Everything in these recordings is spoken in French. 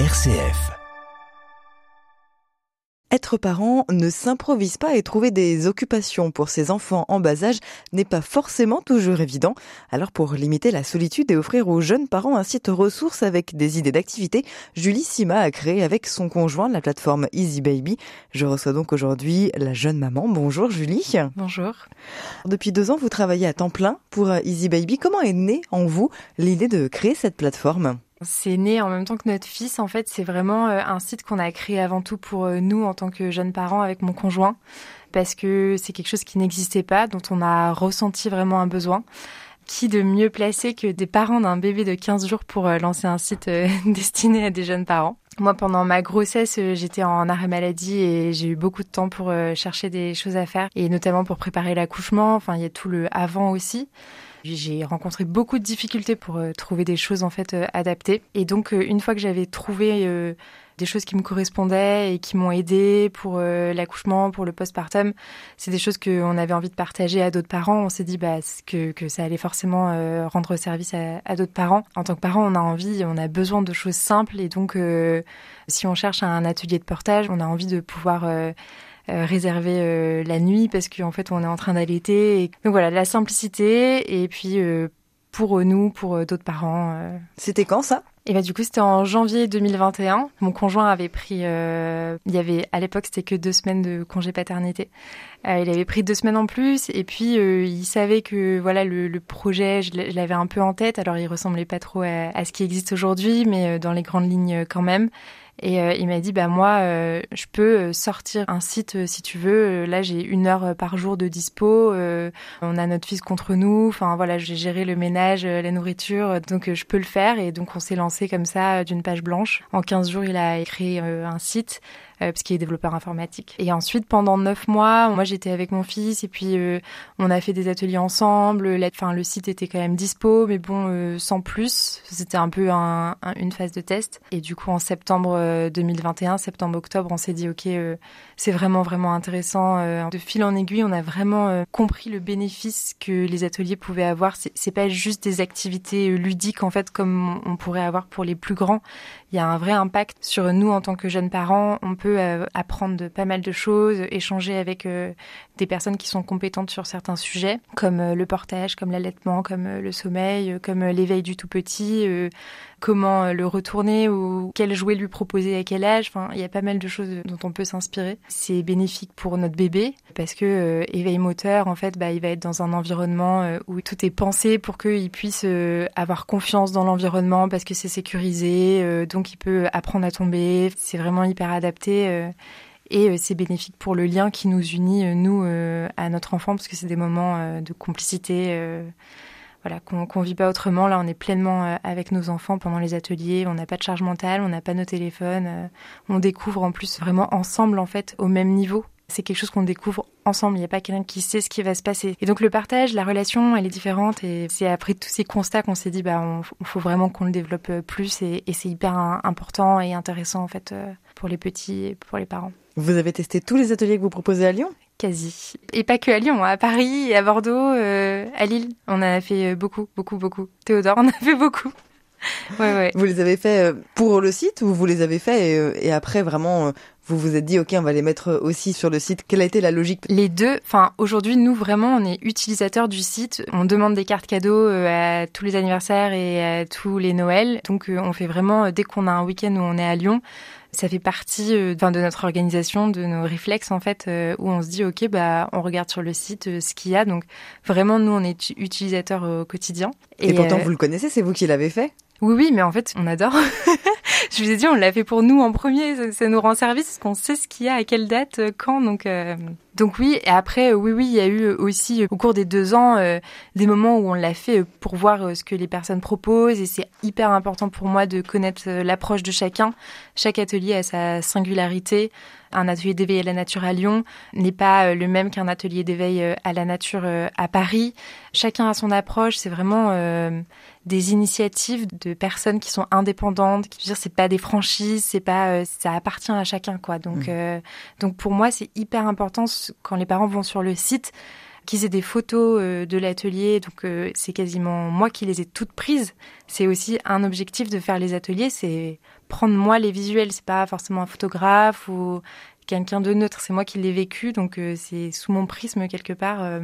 RCF. Être parent ne s'improvise pas et trouver des occupations pour ses enfants en bas âge n'est pas forcément toujours évident. Alors pour limiter la solitude et offrir aux jeunes parents un site ressource avec des idées d'activité, Julie Sima a créé avec son conjoint la plateforme Easy Baby. Je reçois donc aujourd'hui la jeune maman. Bonjour Julie. Bonjour. Depuis deux ans, vous travaillez à temps plein pour Easy Baby. Comment est née en vous l'idée de créer cette plateforme? C'est né en même temps que notre fils. En fait, c'est vraiment euh, un site qu'on a créé avant tout pour euh, nous en tant que jeunes parents avec mon conjoint, parce que c'est quelque chose qui n'existait pas, dont on a ressenti vraiment un besoin. Qui de mieux placé que des parents d'un bébé de 15 jours pour euh, lancer un site destiné à des jeunes parents? Moi, pendant ma grossesse, j'étais en arrêt maladie et j'ai eu beaucoup de temps pour chercher des choses à faire et notamment pour préparer l'accouchement. Enfin, il y a tout le avant aussi. J'ai rencontré beaucoup de difficultés pour euh, trouver des choses en fait euh, adaptées. Et donc euh, une fois que j'avais trouvé des choses qui me correspondaient et qui m'ont aidé pour l'accouchement, pour le postpartum. C'est des choses qu'on avait envie de partager à d'autres parents. On s'est dit bah, que, ça allait forcément rendre service à, à d'autres parents. En tant que parent, on a envie, on a besoin de choses simples et donc si on cherche un atelier de portage, on a envie de pouvoir euh, réserver euh, la nuit parce qu'en fait on est en train d'allaiter. Donc voilà, la simplicité et puis euh, pour nous, pour d'autres parents. C'était quand ça? Et bah du coup c'était en janvier 2021. Mon conjoint avait pris, euh, il y avait à l'époque c'était que deux semaines de congé paternité. Euh, il avait pris deux semaines en plus et puis euh, il savait que voilà le, le projet je l'avais un peu en tête. Alors il ressemblait pas trop à, à ce qui existe aujourd'hui, mais dans les grandes lignes quand même. Et euh, il m'a dit, bah moi, euh, je peux euh, sortir un site si tu veux. Là, j'ai une heure par jour de dispo. on a notre fils contre nous. Enfin voilà, j'ai géré le ménage, la nourriture, donc je peux le faire. Et donc on s'est lancé comme ça d'une page blanche. En 15 jours, il a créé un site euh, parce qu'il est développeur informatique. Et ensuite, pendant neuf mois, moi j'étais avec mon fils et puis euh, on a fait des ateliers ensemble. Enfin, le site était quand même dispo, mais bon, euh, sans plus. C'était un peu un, une phase de test. Et du coup, en septembre 2021, septembre-octobre, on s'est dit ok, c'est vraiment vraiment intéressant. de fil en aiguille, on a vraiment compris le bénéfice que les ateliers pouvaient avoir. C'est pas juste des activités ludiques en fait comme on pourrait avoir pour les plus grands. Il y a un vrai impact sur nous en tant que jeunes parents. On peut euh, apprendre pas mal de choses, échanger avec euh, des personnes qui sont compétentes sur certains sujets, comme euh, le portage, comme l'allaitement, comme le sommeil, comme l'éveil du tout petit, comment le retourner ou quel jouet lui proposer à quel âge. Enfin, il y a pas mal de choses dont on peut s'inspirer. C'est bénéfique pour notre bébé parce que éveil moteur, en fait, bah, il va être dans un environnement où tout est pensé pour qu'il puisse avoir confiance dans l'environnement parce que c'est sécurisé, donc il peut apprendre à tomber. C'est vraiment hyper adapté euh, et euh, c'est bénéfique pour le lien qui nous unit, euh, nous, à notre enfant, parce que c'est des moments de complicité voilà, qu'on vit pas autrement. Là, on est pleinement avec nos enfants pendant les ateliers. On n'a pas de charge mentale, on n'a pas nos téléphones. on découvre en plus vraiment ensemble, en fait, au même niveau. C'est quelque chose qu'on découvre ensemble. Il n'y a pas quelqu'un qui sait ce qui va se passer. Et donc le partage, la relation, elle est différente. Et c'est après tous ces constats qu'on s'est dit, bah, on, faut vraiment qu'on le développe plus. Et, et c'est hyper important et intéressant en fait pour les petits et pour les parents. Vous avez testé tous les ateliers que vous proposez à Lyon? Quasi. Et pas que à Lyon, à Paris, à Bordeaux, euh, à Lille. On a fait euh, beaucoup, beaucoup, beaucoup. Théodore, on a fait beaucoup. Ouais, ouais. Vous les avez fait euh, pour le site ou vous les avez fait et, après vraiment vous vous êtes dit ok on va les mettre aussi sur le site. Quelle a été la logique Les deux. Enfin aujourd'hui nous vraiment on est utilisateurs du site. On demande des cartes cadeaux à tous les anniversaires et à tous les Noëls. Donc on fait vraiment dès qu'on a un week-end où on est à Lyon ça fait partie euh, de notre organisation, de nos réflexes en fait, euh, où on se dit ok bah on regarde sur le site euh, ce qu'il y a. Donc vraiment nous on est utilisateurs au quotidien. Et, pourtant vous le connaissez, c'est vous qui l'avez fait? Oui oui mais en fait on adore. je vous ai dit on l'a fait pour nous en premier, ça, nous rend service parce qu'on sait ce qu'il y a à quelle date, quand donc. Donc oui, et après, oui, oui, il y a eu aussi au cours des deux ans des moments où on l'a fait pour voir ce que les personnes proposent et c'est hyper important pour moi de connaître l'approche de chacun. Chaque atelier a sa singularité. Un atelier d'éveil à la nature à Lyon n'est pas le même qu'un atelier d'éveil à la nature à Paris. Chacun a son approche. C'est vraiment des initiatives de personnes qui sont indépendantes. Je veux dire, c'est pas des franchises, c'est pas, ça appartient à chacun, quoi. Donc, mmh. donc pour moi, c'est hyper important quand les parents vont sur le site qu'ils aient des photos de l'atelier. Donc c'est quasiment moi qui les ai toutes prises. C'est aussi un objectif de faire les ateliers, c'est prendre moi les visuels. C'est pas forcément un photographe ou quelqu'un de neutre. C'est moi qui l'ai vécu, donc c'est sous mon prisme quelque part.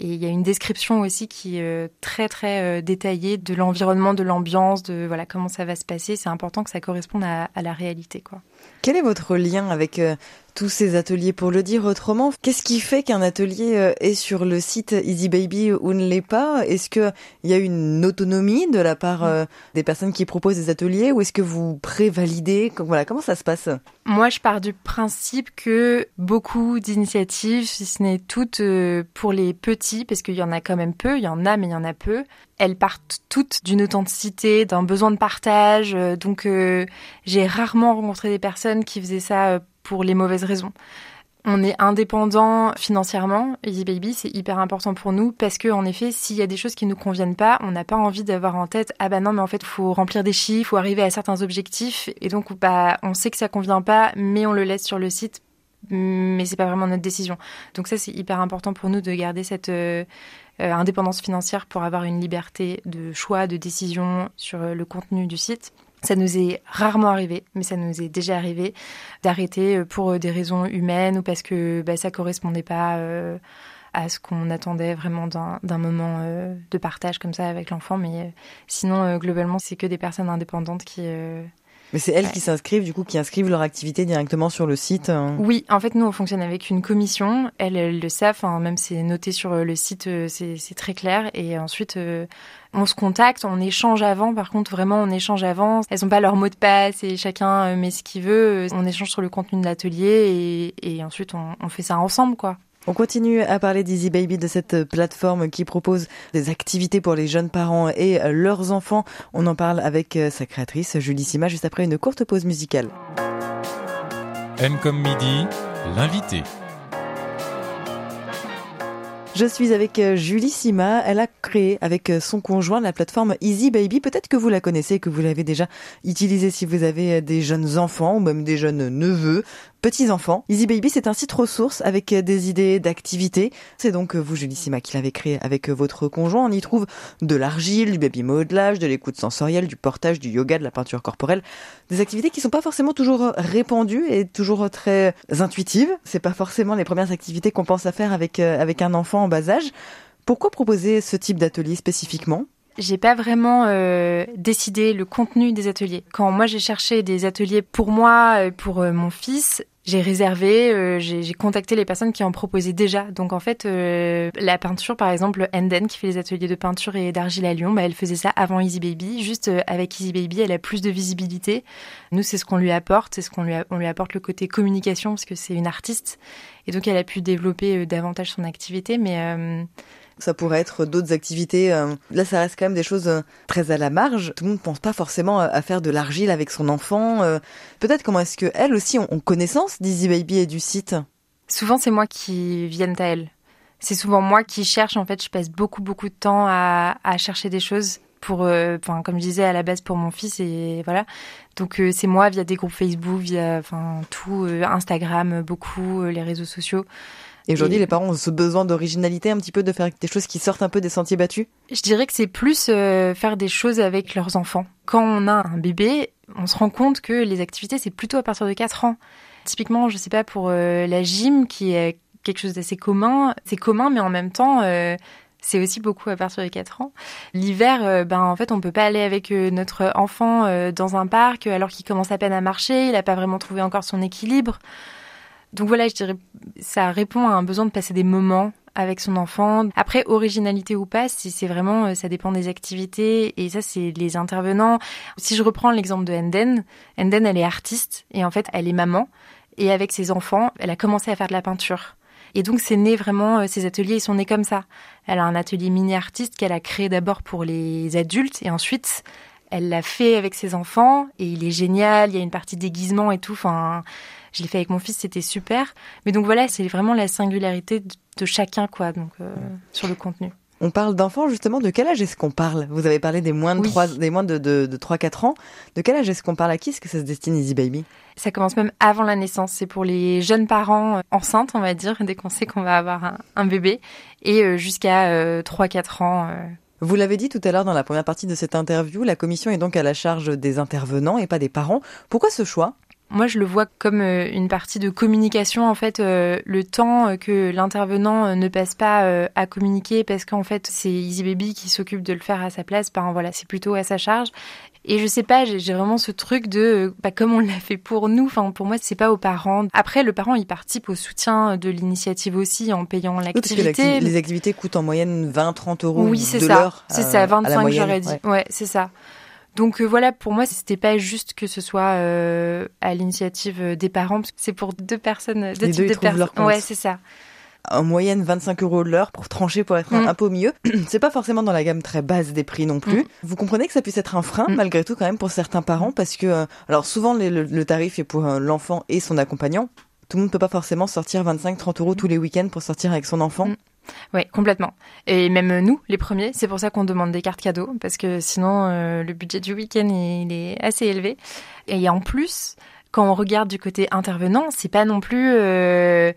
Et il y a une description aussi qui est euh, très très euh, détaillée de l'environnement, de l'ambiance, de voilà comment ça va se passer. C'est important que ça corresponde à, à la réalité, quoi. Quel est votre lien avec euh, tous ces ateliers? Pour le dire autrement, qu'est-ce qui fait qu'un atelier euh, est sur le site Easy Baby ou ne l'est pas? Est-ce qu'il y a une autonomie de la part euh, des personnes qui proposent des ateliers ou est-ce que vous prévalidez? Voilà, comment ça se passe? Moi, je pars du principe que beaucoup d'initiatives, si ce n'est toutes pour les petits, parce qu'il y en a quand même peu, il y en a mais il y en a peu, elles partent toutes d'une authenticité, d'un besoin de partage. Euh, donc euh, j'ai rarement rencontré des personnes qui faisaient ça euh, pour les mauvaises raisons. On est indépendant financièrement. Easy Baby, c'est hyper important pour nous parce que, en effet, s'il y a des choses qui nous conviennent pas, on n'a pas envie d'avoir en tête, ah bah non, mais en fait, faut remplir des chiffres, faut arriver à certains objectifs. Et donc, bah, on sait que ça convient pas, mais on le laisse sur le site mais c'est pas vraiment notre décision. Donc ça, c'est hyper important pour nous de garder cette, euh, indépendance financière pour avoir une liberté de choix, de décision sur euh, le contenu du site. Ça nous est rarement arrivé, mais ça nous est déjà arrivé d'arrêter euh, pour des raisons humaines ou parce que bah, ça correspondait pas à ce qu'on attendait vraiment d'un moment de partage comme ça avec l'enfant. Mais sinon, globalement, c'est que des personnes indépendantes qui mais c'est elles qui s'inscrivent, du coup, qui inscrivent leur activité directement sur le site hein. Oui, en fait, nous, on fonctionne avec une commission. Elles, le savent, hein, même c'est noté sur euh, le site, euh, c'est très clair. Et ensuite, euh, on se contacte, on échange avant. Par contre, vraiment, on échange avant. Elles n'ont pas leur mot de passe et chacun met ce qu'il veut. On échange sur le contenu de l'atelier et, et, ensuite, on, on fait ça ensemble, quoi. On continue à parler d'Easy Baby, de cette plateforme qui propose des activités pour les jeunes parents et leurs enfants. On en parle avec sa créatrice, Julie Sima, juste après une courte pause musicale. M comme midi, l'invité. Je suis avec euh, Julie Sima. Elle a créé avec euh, son conjoint la plateforme Easy Baby. Peut-être que vous la connaissez, que vous l'avez déjà utilisée si vous avez euh, des jeunes enfants ou même des jeunes neveux petits-enfants. Easy Baby, c'est un site ressource avec des idées d'activités. C'est donc vous, Julie Sima, qui l'avez créé avec votre conjoint. On y trouve de l'argile, du baby modelage, de l'écoute sensorielle, du portage, du yoga, de la peinture corporelle. Des activités qui sont pas forcément toujours répandues et toujours très intuitives. C'est pas forcément les premières activités qu'on pense à faire avec, avec un enfant bas âge. Pourquoi proposer ce type d'atelier spécifiquement? J'ai pas vraiment euh, décidé le contenu des ateliers. Quand moi j'ai cherché des ateliers pour moi, pour euh, mon fils, j'ai réservé, euh, j'ai contacté les personnes qui en proposaient déjà. Donc en fait, la peinture, par exemple, Enden qui fait les ateliers de peinture et d'argile à Lyon, bah, elle faisait ça avant Easy Baby. Juste avec Easy Baby, elle a plus de visibilité. Nous, c'est ce qu'on lui apporte, c'est ce qu'on lui, lui apporte le côté communication parce que c'est une artiste et donc elle a pu développer davantage son activité. Mais ça pourrait être d'autres activités. Euh, là, ça reste quand même des choses euh, très à la marge. Tout le monde ne pense pas forcément à faire de l'argile avec son enfant. Euh. Peut-être comment est-ce que elles aussi ont connaissance d'Easy Baby et du site? Souvent, c'est moi qui vienne à elle. C'est souvent moi qui cherche. En fait, je passe beaucoup, beaucoup de temps à, chercher des choses pour, enfin, comme je disais à la base pour mon fils et voilà. Donc c'est moi via des groupes Facebook, via, enfin, tout, Instagram, beaucoup, les réseaux sociaux. Et aujourd'hui, les parents ont ce besoin d'originalité, un petit peu de faire des choses qui sortent un peu des sentiers battus Je dirais que c'est plus euh, faire des choses avec leurs enfants. Quand on a un bébé, on se rend compte que les activités, c'est plutôt à partir de 4 ans. Typiquement, je sais pas, pour euh, la gym, qui est quelque chose d'assez commun, c'est commun, mais en même temps, euh, c'est aussi beaucoup à partir de 4 ans. L'hiver, ben en fait, on peut pas aller avec notre enfant dans un parc alors qu'il commence à peine à marcher, il n'a pas vraiment trouvé encore son équilibre. Donc voilà, je dirais, ça répond à un besoin de passer des moments avec son enfant. Après, originalité ou pas, c'est vraiment, euh, ça dépend des activités et ça, c'est les intervenants. Si je reprends l'exemple de Enden, Enden, elle est artiste et en fait, elle est maman et avec ses enfants, elle a commencé à faire de la peinture. Et donc, c'est né vraiment, euh, ces ateliers, ils sont nés comme ça. Elle a un atelier mini-artiste qu'elle a créé d'abord pour les adultes et ensuite, elle l'a fait avec ses enfants et il est génial. Il y a une partie déguisement et tout. Enfin, je l'ai fait avec mon fils, c'était super. Mais donc voilà, c'est vraiment la singularité de, chacun, quoi, donc euh, sur le contenu. On parle d'enfants justement. De quel âge est-ce qu'on parle? Vous avez parlé des moins de Oui. 3, des moins de, de, de 3-4 ans. De quel âge est-ce qu'on parle? À qui Est-ce que ça se destine Easy Baby? Ça commence même avant la naissance. C'est pour les jeunes parents euh, enceintes, on va dire, dès qu'on sait qu'on va avoir un, un bébé, et euh, jusqu'à euh, 3-4 ans. euh. Vous l'avez dit tout à l'heure dans la première partie de cette interview, la commission est donc à la charge des intervenants et pas des parents. Pourquoi ce choix? Moi, je le vois comme euh, une partie de communication. En fait, euh, le temps euh, que l'intervenant ne passe pas à communiquer, parce qu'en fait, c'est Easy Baby qui s'occupe de le faire à sa place. Ben voilà, c'est plutôt à sa charge. Et je sais pas, j'ai vraiment ce truc de, bah, comme on l'a fait pour nous. Enfin, pour moi, c'est pas aux parents. Après, le parent, il participe au soutien de l'initiative aussi en payant Oui, parce que l'activité. l'acti- les activités coûtent en moyenne 20-30 euros Oui, c'est de ça. l'heure. C'est euh, ça, à la 25 moyenne, j'aurais dit. ouais. Ouais, c'est ça. Donc euh, voilà, pour moi, c'était pas juste que ce soit euh, à l'initiative euh, des parents, parce que c'est pour deux personnes, deux Les types deux, de personnes. compte. Ouais, c'est ça. En moyenne 25 euros de l'heure pour trancher, pour être un- Mm. un peu au milieu. C'est pas forcément dans la gamme très basse des prix non plus. Mm. Vous comprenez que ça puisse être un frein Mm. malgré tout quand même pour certains parents parce que, euh, alors souvent les- le, le tarif est pour l'enfant et son accompagnant. Tout le monde peut pas forcément sortir 25-30 euros tous les week-ends pour sortir avec son enfant. Ouais, complètement. Et même nous, les premiers, c'est pour ça qu'on demande des cartes cadeaux, parce que sinon, euh, le budget du week-end, il est assez élevé. Et en plus, quand on regarde du côté intervenant, c'est pas non plus euh,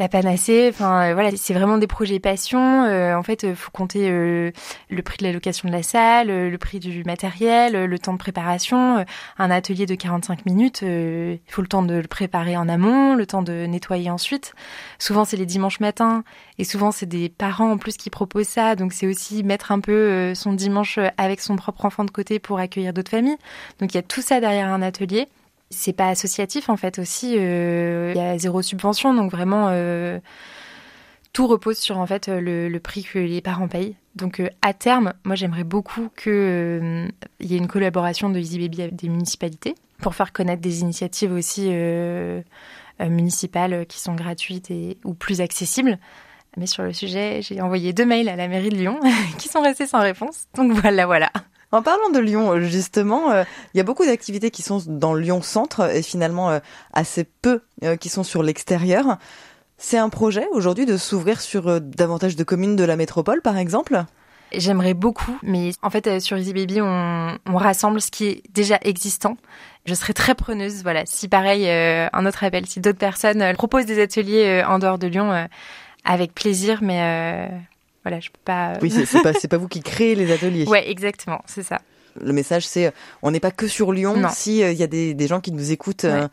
la panacée. Enfin, euh, voilà, c'est vraiment des projets passion. Euh, en fait, il faut compter euh, le prix de la location de la salle, euh, le prix du matériel, euh, le temps de préparation. Euh, Un atelier de 45 minutes, euh, il faut le temps de le préparer en amont, le temps de nettoyer ensuite. Souvent, c'est les dimanches matins. Et souvent, c'est des parents en plus qui proposent ça. Donc, c'est aussi mettre un peu euh, son dimanche avec son propre enfant de côté pour accueillir d'autres familles. Donc, il y a tout ça derrière un atelier. C'est pas associatif en fait aussi. euh, Il y a zéro subvention, donc vraiment euh, tout repose sur en fait le, le prix que les parents payent. Donc euh, à terme, moi j'aimerais beaucoup que euh, y ait une collaboration de Easy Baby avec des municipalités pour faire connaître des initiatives aussi euh, municipales qui sont gratuites et ou plus accessibles. Mais sur le sujet, j'ai envoyé deux mails à la mairie de Lyon qui sont restés sans réponse. Donc voilà, voilà. En parlant de Lyon, euh, justement, euh, il y a beaucoup d'activités qui sont dans Lyon Centre et finalement euh, assez peu qui sont sur l'extérieur. C'est un projet aujourd'hui de s'ouvrir sur davantage de communes de la métropole, par exemple? J'aimerais beaucoup, mais en fait, sur Easy Baby, on, rassemble ce qui est déjà existant. Je serais très preneuse, voilà. Si pareil, un autre appel, si d'autres personnes proposent des ateliers en dehors de Lyon, avec plaisir, mais voilà, je peux pas. euh, Oui, c'est pas, pas vous qui créez les ateliers. Ouais, exactement, c'est ça. Le message, c'est euh, on n'est pas que sur Lyon. Non. Si euh, il y a des, des gens qui nous écoutent euh,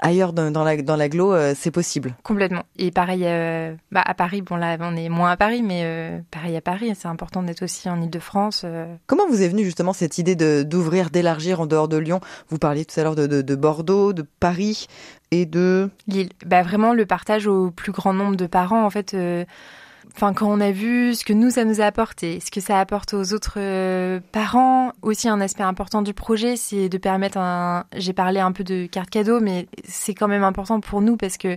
ailleurs dans, dans la dans l'agglo, euh, c'est possible. Complètement. Et pareil, euh, bah, à Paris, bon là, on est moins à Paris, mais euh, pareil à Paris, c'est important d'être aussi en Ile-de-France. euh, Comment vous est venue justement cette idée de d'ouvrir, d'élargir en dehors de Lyon? Vous parliez tout à l'heure de, de, de Bordeaux, de Paris et de Lille. Bah vraiment le partage au plus grand nombre de parents en fait. Euh, Enfin, quand on a vu ce que nous, ça nous a apporté, ce que ça apporte aux autres euh, parents, aussi un aspect important du projet, c'est de permettre un... J'ai parlé un peu de carte cadeau, mais c'est quand même important pour nous parce que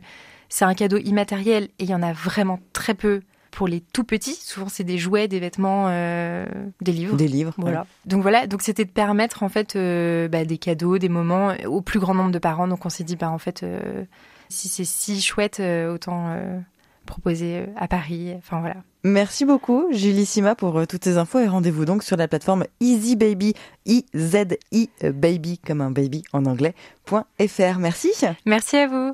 c'est un cadeau immatériel et il y en a vraiment très peu pour les tout petits. Souvent, c'est des jouets, des vêtements, euh, des livres. des livres. Voilà. Donc voilà, donc c'était de permettre en fait euh, bah, des cadeaux, des moments au plus grand nombre de parents. Donc on s'est dit bah en fait euh, si c'est si chouette, euh, autant euh, proposer euh, à Paris. Enfin voilà. Merci beaucoup, Julie Sima, pour euh, toutes ces infos et rendez-vous donc sur la plateforme Easy Baby, I-Z-I Baby, comme un baby en anglais, point .fr. Merci. Merci à vous.